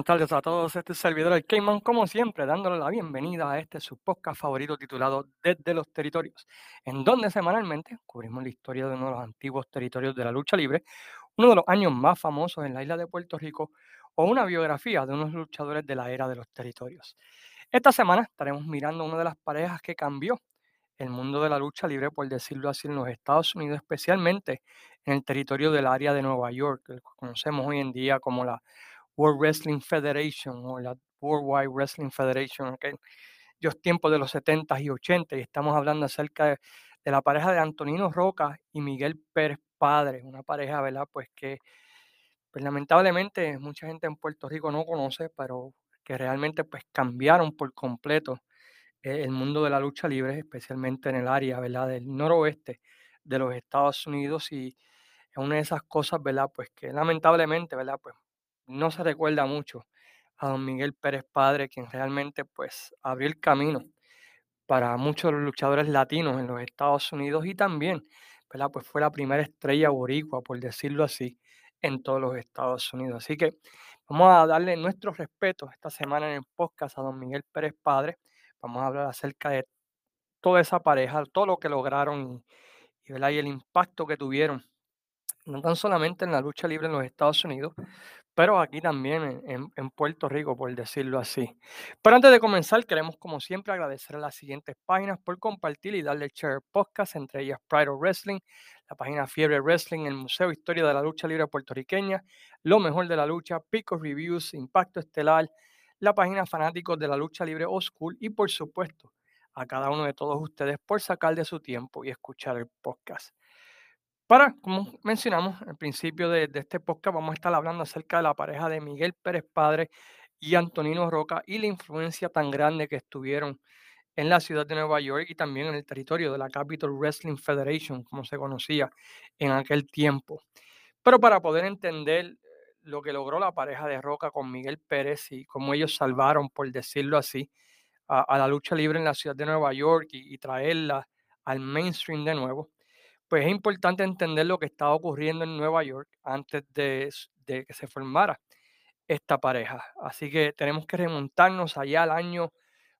Buenas tardes a todos, este es el servidor el Cayman, como siempre, dándole la bienvenida a este su podcast favorito titulado Desde los Territorios, en donde semanalmente cubrimos la historia de uno de los antiguos territorios de la lucha libre, uno de los años más famosos en la isla de Puerto Rico, o una biografía de unos luchadores de la era de los territorios. Esta semana estaremos mirando una de las parejas que cambió el mundo de la lucha libre, por decirlo así, en los Estados Unidos, especialmente en el territorio del área de Nueva York, que conocemos hoy en día como la World Wrestling Federation o la Worldwide Wrestling Federation, en aquellos tiempos de los 70 y 80, y estamos hablando acerca de, la pareja de Antonino Roca y Miguel Pérez Padre, una pareja, ¿verdad? Pues que pues, lamentablemente mucha gente en Puerto Rico no conoce, pero que realmente pues cambiaron por completo eh, el mundo de la lucha libre, especialmente en el área, ¿verdad? Del noroeste de los Estados Unidos y es una de esas cosas, ¿verdad? Pues que lamentablemente, ¿verdad? Pues no se recuerda mucho a don Miguel Pérez Padre, quien realmente pues abrió el camino para muchos luchadores latinos en los Estados Unidos y también, ¿verdad? Pues fue la primera estrella boricua, por decirlo así, en todos los Estados Unidos. Así que vamos a darle nuestro respeto esta semana en el podcast a don Miguel Pérez Padre. Vamos a hablar acerca de toda esa pareja, todo lo que lograron y, y el impacto que tuvieron, no tan solamente en la lucha libre en los Estados Unidos, pero aquí también en, Puerto Rico, por decirlo así. Pero antes de comenzar, queremos como siempre agradecer a las siguientes páginas por compartir y darle share podcast, entre ellas Pride of Wrestling, la página Fiebre Wrestling, el Museo Historia de la Lucha Libre Puertorriqueña, Lo Mejor de la Lucha, Pico Reviews, Impacto Estelar, la página Fanáticos de la Lucha Libre O School y por supuesto a cada uno de todos ustedes por sacar de su tiempo y escuchar el podcast. Para, como mencionamos al principio de, este podcast, vamos a estar hablando acerca de la pareja de Miguel Pérez Padre y Antonino Roca y la influencia tan grande que estuvieron en la ciudad de Nueva York y también en el territorio de la Capital Wrestling Federation, como se conocía en aquel tiempo. Pero para poder entender eh, lo que logró la pareja de Roca con Miguel Pérez y cómo ellos salvaron, por decirlo así, a, la lucha libre en la ciudad de Nueva York y traerla al mainstream de nuevo, pues es importante entender lo que estaba ocurriendo en Nueva York antes de, que se formara esta pareja. Así que tenemos que remontarnos allá al año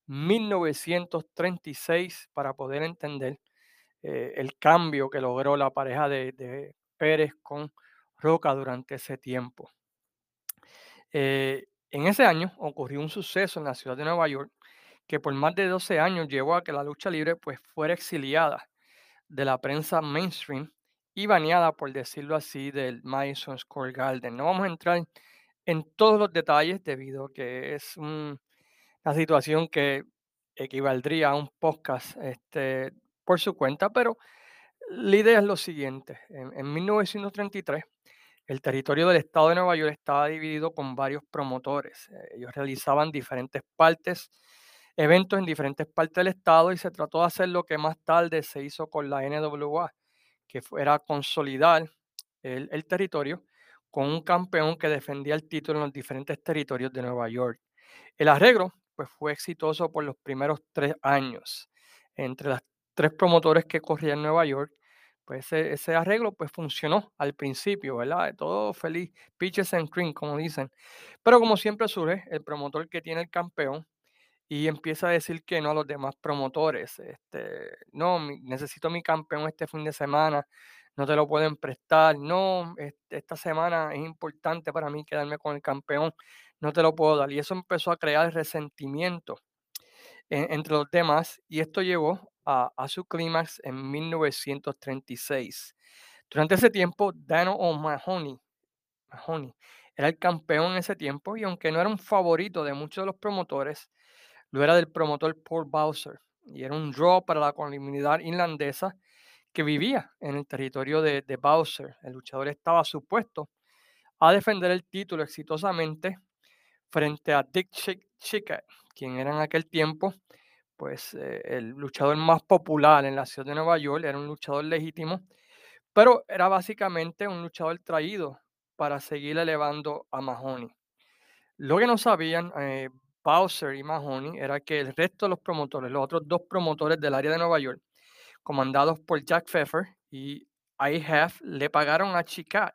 1936 para poder entender eh, el cambio que logró la pareja de, Pérez con Roca durante ese tiempo. Eh, en ese año ocurrió un suceso en la ciudad de Nueva York que por más de 12 años llevó a que la lucha libre pues, fuera exiliada de la prensa mainstream y baneada, por decirlo así, del Madison Square Garden. No vamos a entrar en todos los detalles debido a que es una situación que equivaldría a un podcast este, por su cuenta, pero la idea es lo siguiente. En, en 1933, el territorio del estado de Nueva York estaba dividido con varios promotores. Ellos realizaban diferentes partes eventos en diferentes partes del estado y se trató de hacer lo que más tarde se hizo con la NWA, que era consolidar el, territorio con un campeón que defendía el título en los diferentes territorios de Nueva York. El arreglo pues, fue exitoso por los primeros tres años. Entre las tres promotores que corrían en Nueva York, pues ese, arreglo pues funcionó al principio, ¿verdad? Todo feliz, pitches and cream, como dicen. Pero como siempre surge, el promotor que tiene el campeón y empieza a decir que no a los demás promotores. Este, no, necesito mi campeón este fin de semana, no te lo pueden prestar. No, esta semana es importante para mí quedarme con el campeón, no te lo puedo dar. Y eso empezó a crear resentimiento entre los demás y esto llevó a, su clímax en 1936. Durante ese tiempo, Dano O'Mahony era el campeón en ese tiempo y aunque no era un favorito de muchos de los promotores, lo era del promotor Paul Bowser y era un draw para la comunidad irlandesa que vivía en el territorio de, Bowser. El luchador estaba supuesto a defender el título exitosamente frente a Dick Chick quien era en aquel tiempo pues eh, el luchador más popular en la ciudad de Nueva York, era un luchador legítimo, pero era básicamente un luchador traído para seguir elevando a Mahoney. Lo que no sabían, eh, Bowser y Mahoney era que el resto de los promotores, los otros dos promotores del área de Nueva York, comandados por Jack Pfeffer y IHF, le pagaron a Chicat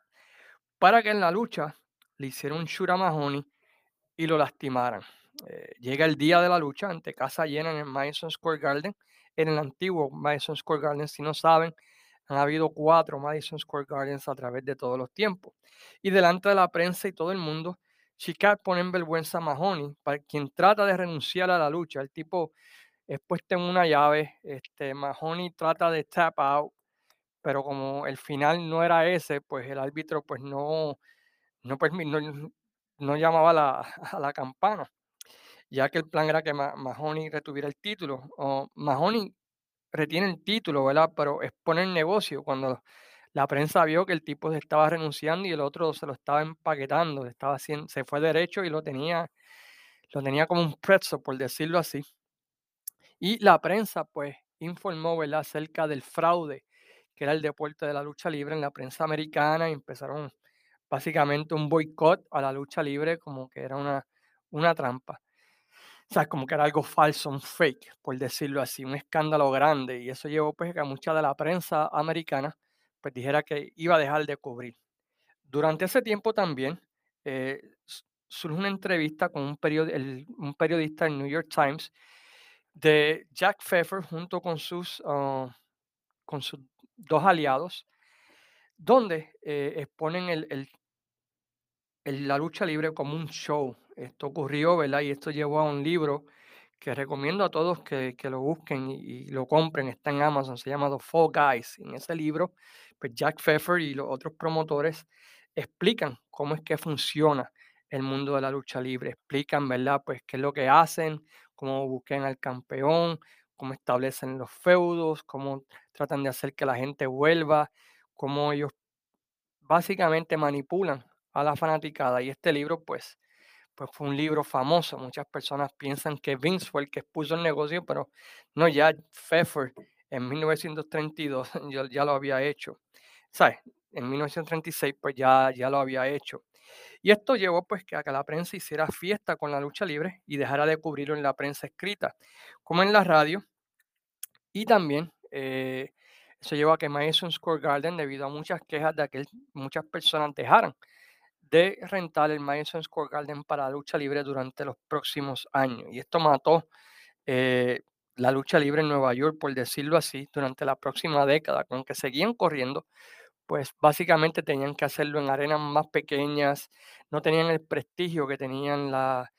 para que en la lucha le hiciera un shoot a Mahoney y lo lastimaran. Eh, llega el día de la lucha ante casa llena en el Madison Square Garden, en el antiguo Madison Square Garden, si no saben, han habido cuatro Madison Square Gardens a través de todos los tiempos. Y delante de la prensa y todo el mundo, Chicago pone en vergüenza a Mahoney, para quien trata de renunciar a la lucha. El tipo es puesto en una llave, este, Mahoney trata de tap out, pero como el final no era ese, pues el árbitro pues no, no, no, no llamaba la, a la campana, ya que el plan era que Mahoney retuviera el título. O Mahoney retiene el título, ¿verdad? Pero expone el negocio cuando la prensa vio que el tipo se estaba renunciando y el otro se lo estaba empaquetando, estaba haciendo, se fue derecho y lo tenía, lo tenía como un pretzel, por decirlo así. Y la prensa, pues, informó, ¿verdad?, acerca del fraude que era el deporte de la lucha libre en la prensa americana y empezaron básicamente un boicot a la lucha libre como que era una, una trampa. O sea, como que era algo falso, un fake, por decirlo así, un escándalo grande. Y eso llevó pues a mucha de la prensa americana pues dijera que iba a dejar de cubrir. Durante ese tiempo también eh, surge una entrevista con un, un periodista del New York Times de Jack Pfeffer junto con sus, ah, con sus dos aliados, donde eh, exponen el, la lucha libre como un show. Esto ocurrió, ¿verdad? Y esto llevó a un libro que recomiendo a todos que, lo busquen y, lo compren. Está en Amazon, se llama The Fall Guys. En ese libro, pues Jack Pfeffer y los otros promotores explican cómo es que funciona el mundo de la lucha libre. Explican, ¿verdad? Pues qué es lo que hacen, cómo busquen al campeón, cómo establecen los feudos, cómo tratan de hacer que la gente vuelva, cómo ellos básicamente manipulan a la fanaticada. Y este libro, pues, pues fue un libro famoso. Muchas personas piensan que Vince fue el que expuso el negocio, pero no, ya Pfeffer en 1932 ya, lo había hecho. ¿Sabes? En 1936 pues ya, ya lo había hecho. Y esto llevó pues que a que la prensa hiciera fiesta con la lucha libre y dejara de cubrirlo en la prensa escrita, como en la radio. Y también eh, eso llevó a que Madison Square Garden, debido a muchas quejas de que muchas personas dejaran de rentar el Madison Square Garden para la lucha libre durante los próximos años. Y esto mató eh, la lucha libre en Nueva York, por decirlo así, durante la próxima década, con que seguían corriendo, pues básicamente tenían que hacerlo en arenas más pequeñas, no tenían el prestigio que tenían la,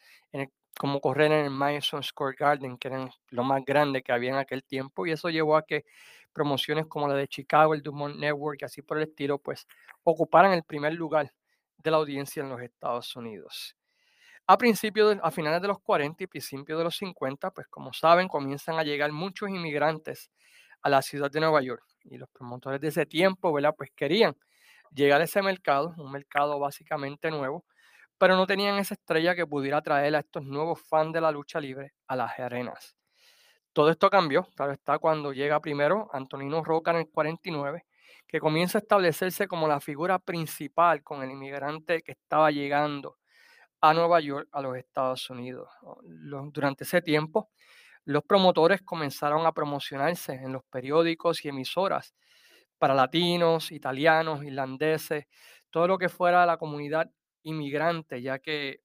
como correr en el Madison Square Garden, que eran lo más grande que había en aquel tiempo, y eso llevó a que promociones como la de Chicago, el Dumont Network, así por el estilo, pues ocuparan el primer lugar de la audiencia en los Estados Unidos. A principios, a finales de los 40 y principios de los 50, pues como saben, comienzan a llegar muchos inmigrantes a la ciudad de Nueva York y los promotores de ese tiempo, ¿verdad? Pues querían llegar a ese mercado, un mercado básicamente nuevo, pero no tenían esa estrella que pudiera traer a estos nuevos fans de la lucha libre a las arenas. Todo esto cambió, claro está, cuando llega primero Antonino Roca en el 49, que comienza a establecerse como la figura principal con el inmigrante que estaba llegando a Nueva York, a los Estados Unidos. Durante ese tiempo, los promotores comenzaron a promocionarse en los periódicos y emisoras para latinos, italianos, irlandeses, todo lo que fuera la comunidad inmigrante, ya que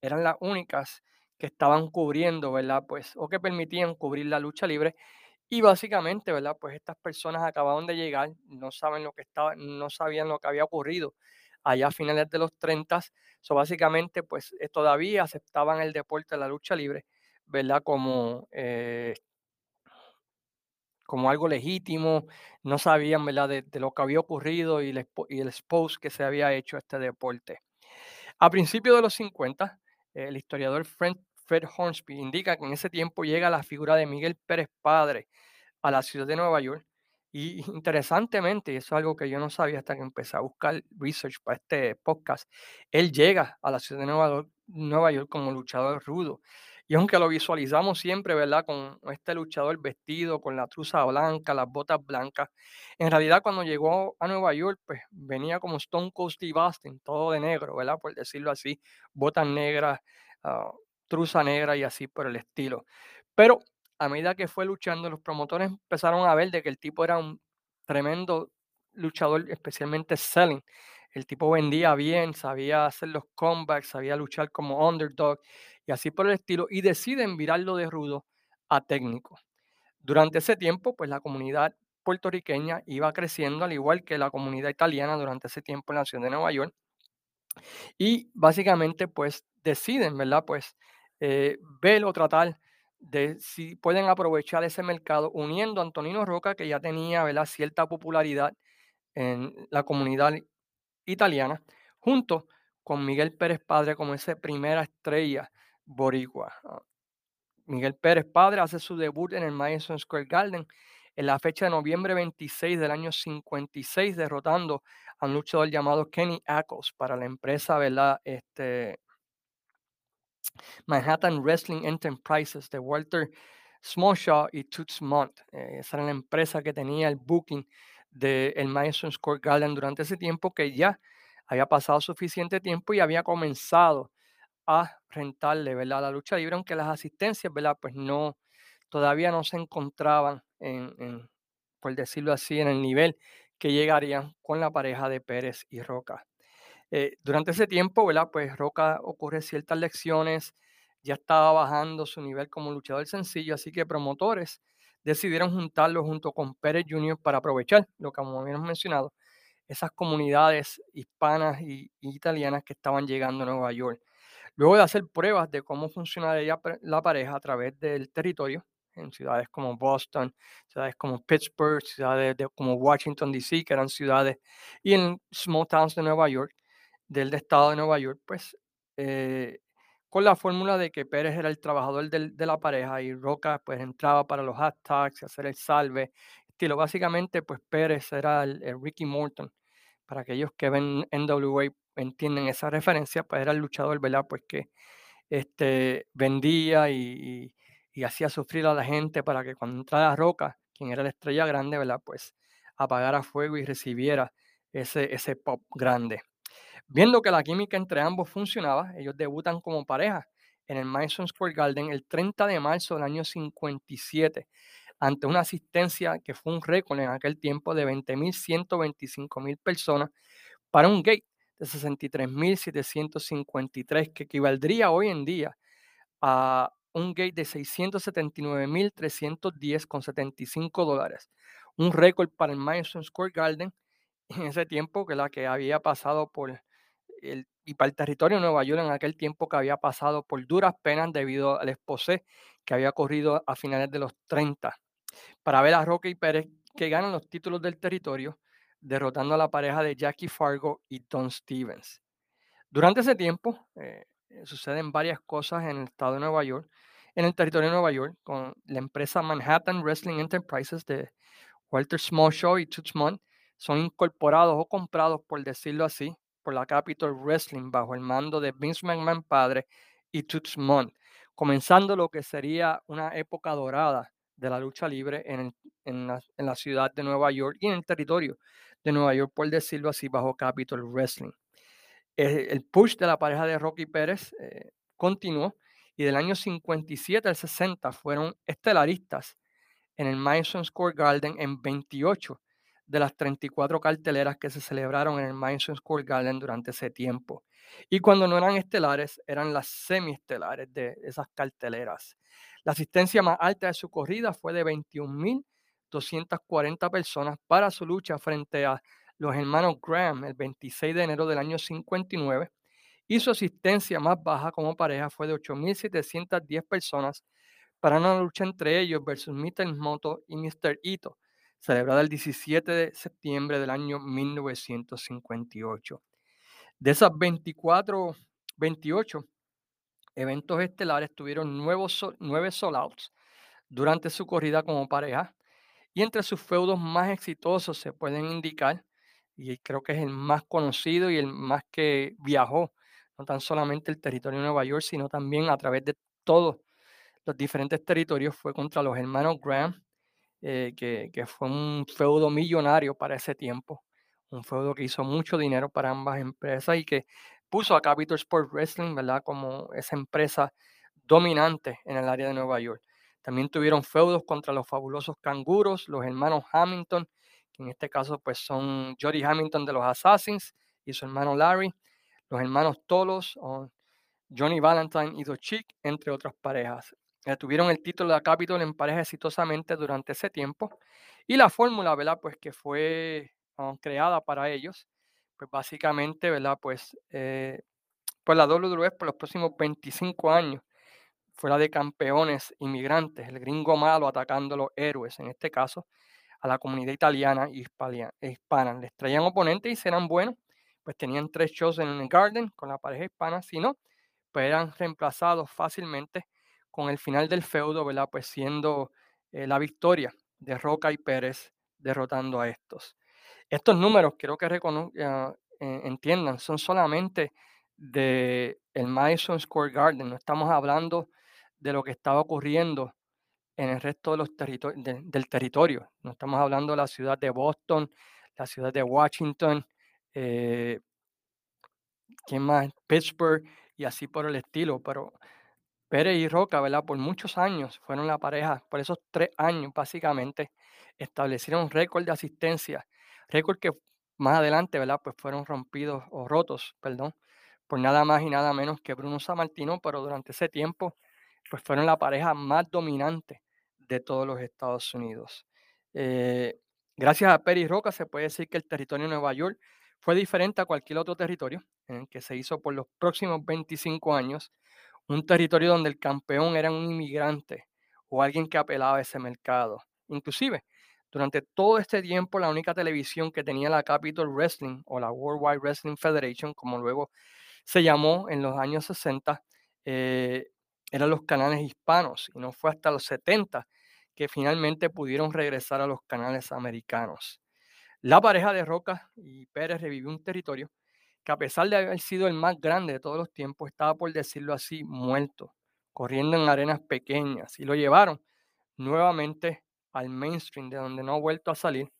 eran las únicas que estaban cubriendo, ¿verdad? Pues, o que permitían cubrir la lucha libre. Y básicamente, ¿verdad? Pues estas personas acababan de llegar, no saben lo que estaba, no sabían lo que había ocurrido allá a finales de los 30. So, básicamente, pues eh, todavía aceptaban el deporte de la lucha libre ¿verdad? Como, eh, como algo legítimo, no sabían, ¿verdad? De, lo que había ocurrido y el, el expose que se había hecho a este deporte. A principios de los 50, el historiador Fred, Fred Hornsby indica que en ese tiempo llega la figura de Miguel Pérez Padre a la ciudad de Nueva York y interesantemente, y eso es algo que yo no sabía hasta que empecé a buscar research para este podcast, él llega a la ciudad de Nueva York, Nueva York como luchador rudo. Y aunque lo visualizamos siempre, ¿verdad? Con este luchador vestido, con la truza blanca, las botas blancas, en realidad cuando llegó a Nueva York, pues venía como Stone Cold Steve Austin, todo de negro, ¿verdad? Por decirlo así, botas negras, uh, truza negra y así por el estilo. Pero a medida que fue luchando, los promotores empezaron a ver de que el tipo era un tremendo luchador, especialmente selling. El tipo vendía bien, sabía hacer los comebacks, sabía luchar como underdog y así por el estilo, y deciden virarlo de rudo a técnico. Durante ese tiempo, pues la comunidad puertorriqueña iba creciendo, al igual que la comunidad italiana durante ese tiempo en la ciudad de Nueva York. Y básicamente, pues deciden, ¿verdad? Pues eh, ver o tratar de si pueden aprovechar ese mercado uniendo a Antonino Roca, que ya tenía, ¿verdad? Cierta popularidad en la comunidad italiana, junto con Miguel Pérez Padre como esa primera estrella boricua. Ah, Miguel Pérez Padre hace su debut en el Madison Square Garden en la fecha de noviembre 26 del año 56, derrotando a un luchador llamado Kenny Ackles para la empresa, ¿verdad? Este, Manhattan Wrestling Enterprises de Walter Smallshaw y Toots Montt. Eh, esa era la empresa que tenía el booking del el Madison Square Garden durante ese tiempo que ya había pasado suficiente tiempo y había comenzado a rentarle, ¿verdad? La lucha libre, aunque las asistencias, ¿verdad? Pues no, todavía no se encontraban en, por decirlo así, en el nivel que llegarían con la pareja de Pérez y Roca. Eh, durante ese tiempo, ¿verdad? Pues Roca ocurre ciertas lecciones, ya estaba bajando su nivel como luchador sencillo, así que promotores decidieron juntarlo junto con Pérez Jr. para aprovechar lo que como habíamos mencionado, esas comunidades hispanas y, italianas que estaban llegando a Nueva York. Luego de hacer pruebas de cómo funcionaría la pareja a través del territorio, en ciudades como Boston, ciudades como Pittsburgh, ciudades como Washington, D.C., que eran ciudades, y en small towns de Nueva York, del estado de Nueva York, pues eh, con la fórmula de que Pérez era el trabajador de la pareja y Roca pues entraba para los hashtags, hacer el salve, estilo. Básicamente pues Pérez era el, Ricky Morton. Para aquellos que ven NWA entienden esa referencia, pues era el luchador, ¿verdad? Pues que este, vendía y, y hacía sufrir a la gente para que cuando entrara Roca, quien era la estrella grande, ¿verdad? Pues apagara fuego y recibiera ese, ese pop grande. Viendo que la química entre ambos funcionaba, ellos debutan como pareja en el Madison Square Garden el 30 de marzo del año 57, ante una asistencia que fue un récord en aquel tiempo de 20.125.000 personas para un gate de 63.753, que equivaldría hoy en día a un gate de 679.310 con 75 dólares. Un récord para el Madison Square Garden en ese tiempo que la que había pasado por el, y para el territorio de Nueva York en aquel tiempo que había pasado por duras penas debido al exposé que había ocurrido a finales de los 30. Para ver a Roque y Pérez que ganan los títulos del territorio, derrotando a la pareja de Jackie Fargo y Don Stevens. Durante ese tiempo, eh, eh, suceden varias cosas en el estado de Nueva York, en el territorio de Nueva York, con la empresa Manhattan Wrestling Enterprises de Walter Smallshaw y Toots son incorporados o comprados, por decirlo así, por la Capitol Wrestling bajo el mando de Vince McMahon padre y Toots comenzando lo que sería una época dorada de la lucha libre en, en la ciudad de Nueva York y en el territorio de Nueva York, por decirlo así, bajo Capitol Wrestling. Eh, el push de la pareja de Rocky Pérez eh, continuó y del año 57 al 60 fueron estelaristas en el Madison Square Garden en 28 de las 34 carteleras que se celebraron en el Madison Square Garden durante ese tiempo. Y cuando no eran estelares, eran las semiestelares de esas carteleras. La asistencia más alta de su corrida fue de 21.240 personas para su lucha frente a los hermanos Graham el 26 de enero del año 59 y su asistencia más baja como pareja fue de 8.710 personas para una lucha entre ellos versus Mr. Moto y Mr. Ito, celebrada el 17 de septiembre del año 1958. De esas 24, 28 eventos estelares tuvieron nuevos, nueve sold-outs durante su corrida como pareja y entre sus feudos más exitosos se pueden indicar y creo que es el más conocido y el más que viajó, no tan solamente el territorio de Nueva York, sino también a través de todos los diferentes territorios, fue contra los hermanos Graham, eh, que, que, fue un feudo millonario para ese tiempo, un feudo que hizo mucho dinero para ambas empresas y que puso a Capital Sports Wrestling, ¿verdad? Como esa empresa dominante en el área de Nueva York. También tuvieron feudos contra los fabulosos canguros, los hermanos Hamilton en este caso pues son Jody Hamilton de los Assassins y su hermano Larry, los hermanos Tolos, Johnny Valentine y Chick, entre otras parejas. Tuvieron el título de Capitol en pareja exitosamente durante ese tiempo y la fórmula, ¿verdad? Pues que fue ah, creada para ellos, pues básicamente, ¿verdad? Pues, eh, pues la WWE por los próximos 25 años fuera de campeones inmigrantes, el gringo malo atacando a los héroes, en este caso a la comunidad italiana y hispana. Les traían oponentes y serán buenos, pues tenían tres shows en el Garden con la pareja hispana, si no, pues eran reemplazados fácilmente con el final del feudo. Pues siendo eh, la victoria de Roca y Pérez derrotando a estos. Estos números, quiero que uh, entiendan, son solamente de el Madison Square Garden, no estamos hablando de lo que estaba ocurriendo en el resto de los del territorio. No estamos hablando de la ciudad de Boston, la ciudad de Washington, eh, ¿quién más? Pittsburgh y así por el estilo. Pero Pérez y Roca, ¿verdad? Por muchos años fueron la pareja, por esos tres años básicamente, establecieron récord de asistencia, récord que más adelante, ¿verdad? Pues fueron rompidos o rotos, perdón, por nada más y nada menos que Bruno Sammartino, pero durante ese tiempo, pues fueron la pareja más dominante de todos los Estados Unidos. Eh, gracias a Perry Roca se puede decir que el territorio de Nueva York fue diferente a cualquier otro territorio en el que se hizo por los próximos 25 años, un territorio donde el campeón era un inmigrante o alguien que apelaba a ese mercado. Inclusive, durante todo este tiempo, la única televisión que tenía la Capital Wrestling o la World Wide Wrestling Federation, como luego se llamó en los años 60, eh, eran los canales hispanos y no fue hasta los 70 que finalmente pudieron regresar a los canales americanos. La pareja de Roca y Pérez revivió un territorio que a pesar de haber sido el más grande de todos los tiempos, estaba, por decirlo así, muerto, corriendo en arenas pequeñas y lo llevaron nuevamente al mainstream, de donde no ha vuelto a salir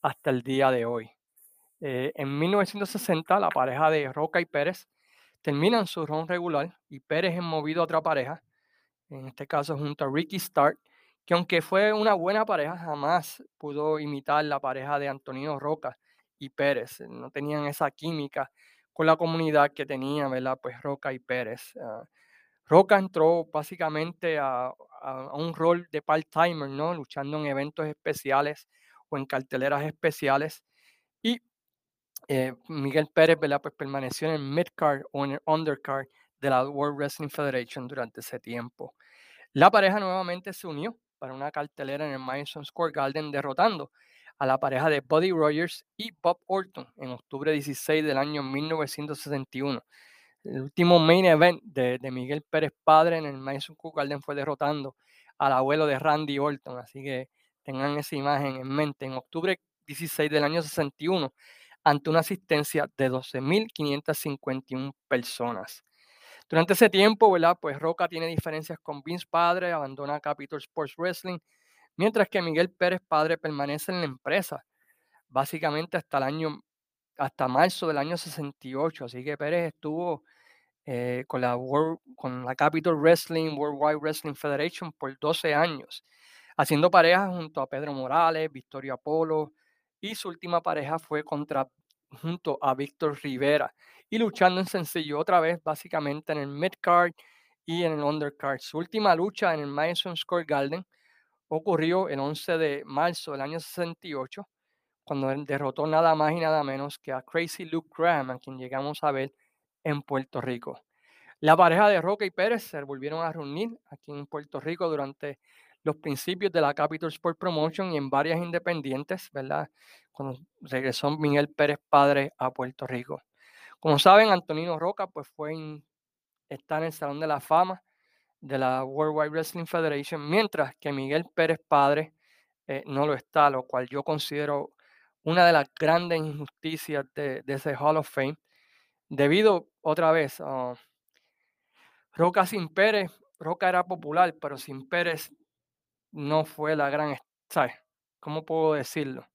hasta el día de hoy. Eh, en 1960, la pareja de Roca y Pérez terminan su ron regular y Pérez es movido a otra pareja, en este caso junto a Ricky Stark, que aunque fue una buena pareja, jamás pudo imitar la pareja de Antonio Roca y Pérez. No tenían esa química con la comunidad que tenían, ¿verdad? Pues Roca y Pérez. Ah, Roca entró básicamente a, un rol de part-timer, ¿no? Luchando en eventos especiales o en carteleras especiales. Y eh, Miguel Pérez, ¿verdad? Pues permaneció en el mid-card o en el undercard de la World Wrestling Federation durante ese tiempo. La pareja nuevamente se unió para una cartelera en el Madison Square Garden, derrotando a la pareja de Buddy Rogers y Bob Orton en octubre 16 del año 1961. El último main event de, Miguel Pérez Padre en el Madison Square Garden fue derrotando al abuelo de Randy Orton, así que tengan esa imagen en mente. En octubre 16 del año 61, ante una asistencia de 12.551 personas. Durante ese tiempo, ¿verdad? Pues Roca tiene diferencias con Vince Padre, abandona Capital Sports Wrestling, mientras que Miguel Pérez Padre permanece en la empresa, básicamente hasta el año, hasta marzo del año 68. Así que Pérez estuvo eh, con, la World, con la Capital Wrestling, Worldwide Wrestling Federation por 12 años, haciendo parejas junto a Pedro Morales, Victoria Polo, y su última pareja fue contra junto a Víctor Rivera y luchando en sencillo otra vez básicamente en el midcard y en el undercard. Su última lucha en el Madison Square Garden ocurrió el 11 de marzo del año 68 cuando derrotó nada más y nada menos que a Crazy Luke Graham, a quien llegamos a ver en Puerto Rico. La pareja de Roca y Pérez se volvieron a reunir aquí en Puerto Rico durante los principios de la Capital Sport Promotion y en varias independientes, ¿verdad? Cuando regresó Miguel Pérez Padre a Puerto Rico. Como saben, Antonino Roca pues fue en, está en el Salón de la Fama de la World Wide Wrestling Federation, mientras que Miguel Pérez Padre eh, no lo está, lo cual yo considero una de las grandes injusticias de, ese Hall of Fame, debido otra vez a Roca sin Pérez, Roca era popular, pero sin Pérez no fue la gran, ¿sabes? ¿Cómo puedo decirlo?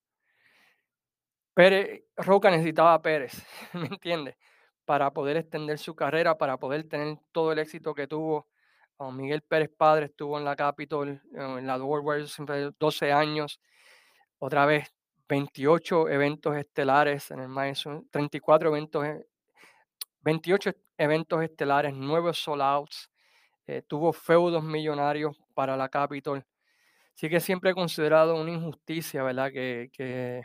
Pérez, Roca necesitaba Pérez, ¿me entiendes? Para poder extender su carrera, para poder tener todo el éxito que tuvo. Miguel Pérez Padre estuvo en la Capitol, en la World War 12 años. Otra vez, 28 eventos estelares en el Madison, 34 eventos, 28 eventos estelares, 9 sold outs, eh, tuvo feudos millonarios para la Capitol. Así que siempre he considerado una injusticia, ¿verdad? Que,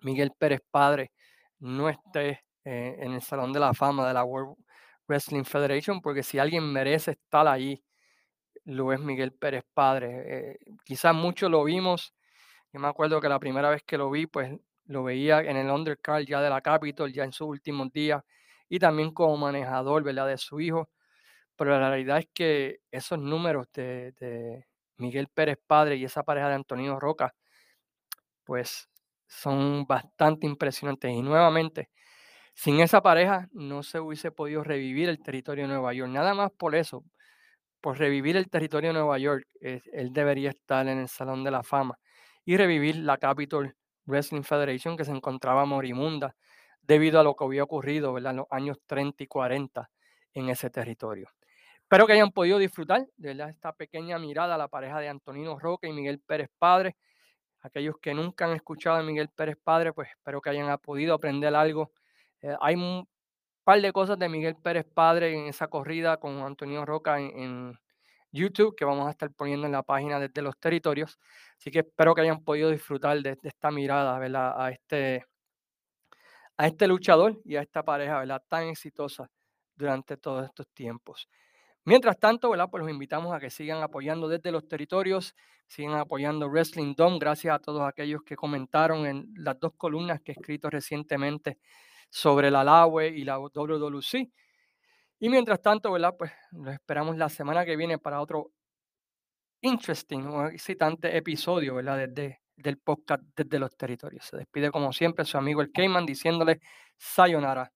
Miguel Pérez Padre no esté eh, en el Salón de la Fama de la World Wrestling Federation, porque si alguien merece estar ahí, lo es Miguel Pérez Padre. Eh, quizás muchos lo vimos. Yo me acuerdo que la primera vez que lo vi, pues lo veía en el undercard ya de la Capitol, ya en sus últimos días, y también como manejador, ¿verdad? De su hijo. Pero la realidad es que esos números de, Miguel Pérez Padre y esa pareja de Antonio Roca, pues son bastante impresionantes. Y nuevamente, sin esa pareja no se hubiese podido revivir el territorio de Nueva York. Nada más por eso, por revivir el territorio de Nueva York, él debería estar en el Salón de la Fama y revivir la Capitol Wrestling Federation que se encontraba morimunda debido a lo que había ocurrido en los años 30 y 40 en ese territorio. Espero que hayan podido disfrutar de esta pequeña mirada a la pareja de Antonino Roca y Miguel Pérez Padre. Aquellos que nunca han escuchado a Miguel Pérez Padre, pues espero que hayan podido aprender algo. Eh, hay un par de cosas de Miguel Pérez Padre en esa corrida con Antonio Roca en, YouTube que vamos a estar poniendo en la página desde los territorios. Así que espero que hayan podido disfrutar de, esta mirada A, este, a este luchador y a esta pareja ¿verdad? tan exitosa durante todos estos tiempos. Mientras tanto, ¿verdad? Pues los invitamos a que sigan apoyando desde los territorios, sigan apoyando Wrestling Dome. Gracias a todos aquellos que comentaron en las dos columnas que he escrito recientemente sobre la LAWE y la WWC. Y mientras tanto, ¿verdad? Pues nos esperamos la semana que viene para otro interesting o excitante episodio, ¿verdad? Desde del podcast desde los territorios. Se despide como siempre su amigo el Cayman diciéndole sayonara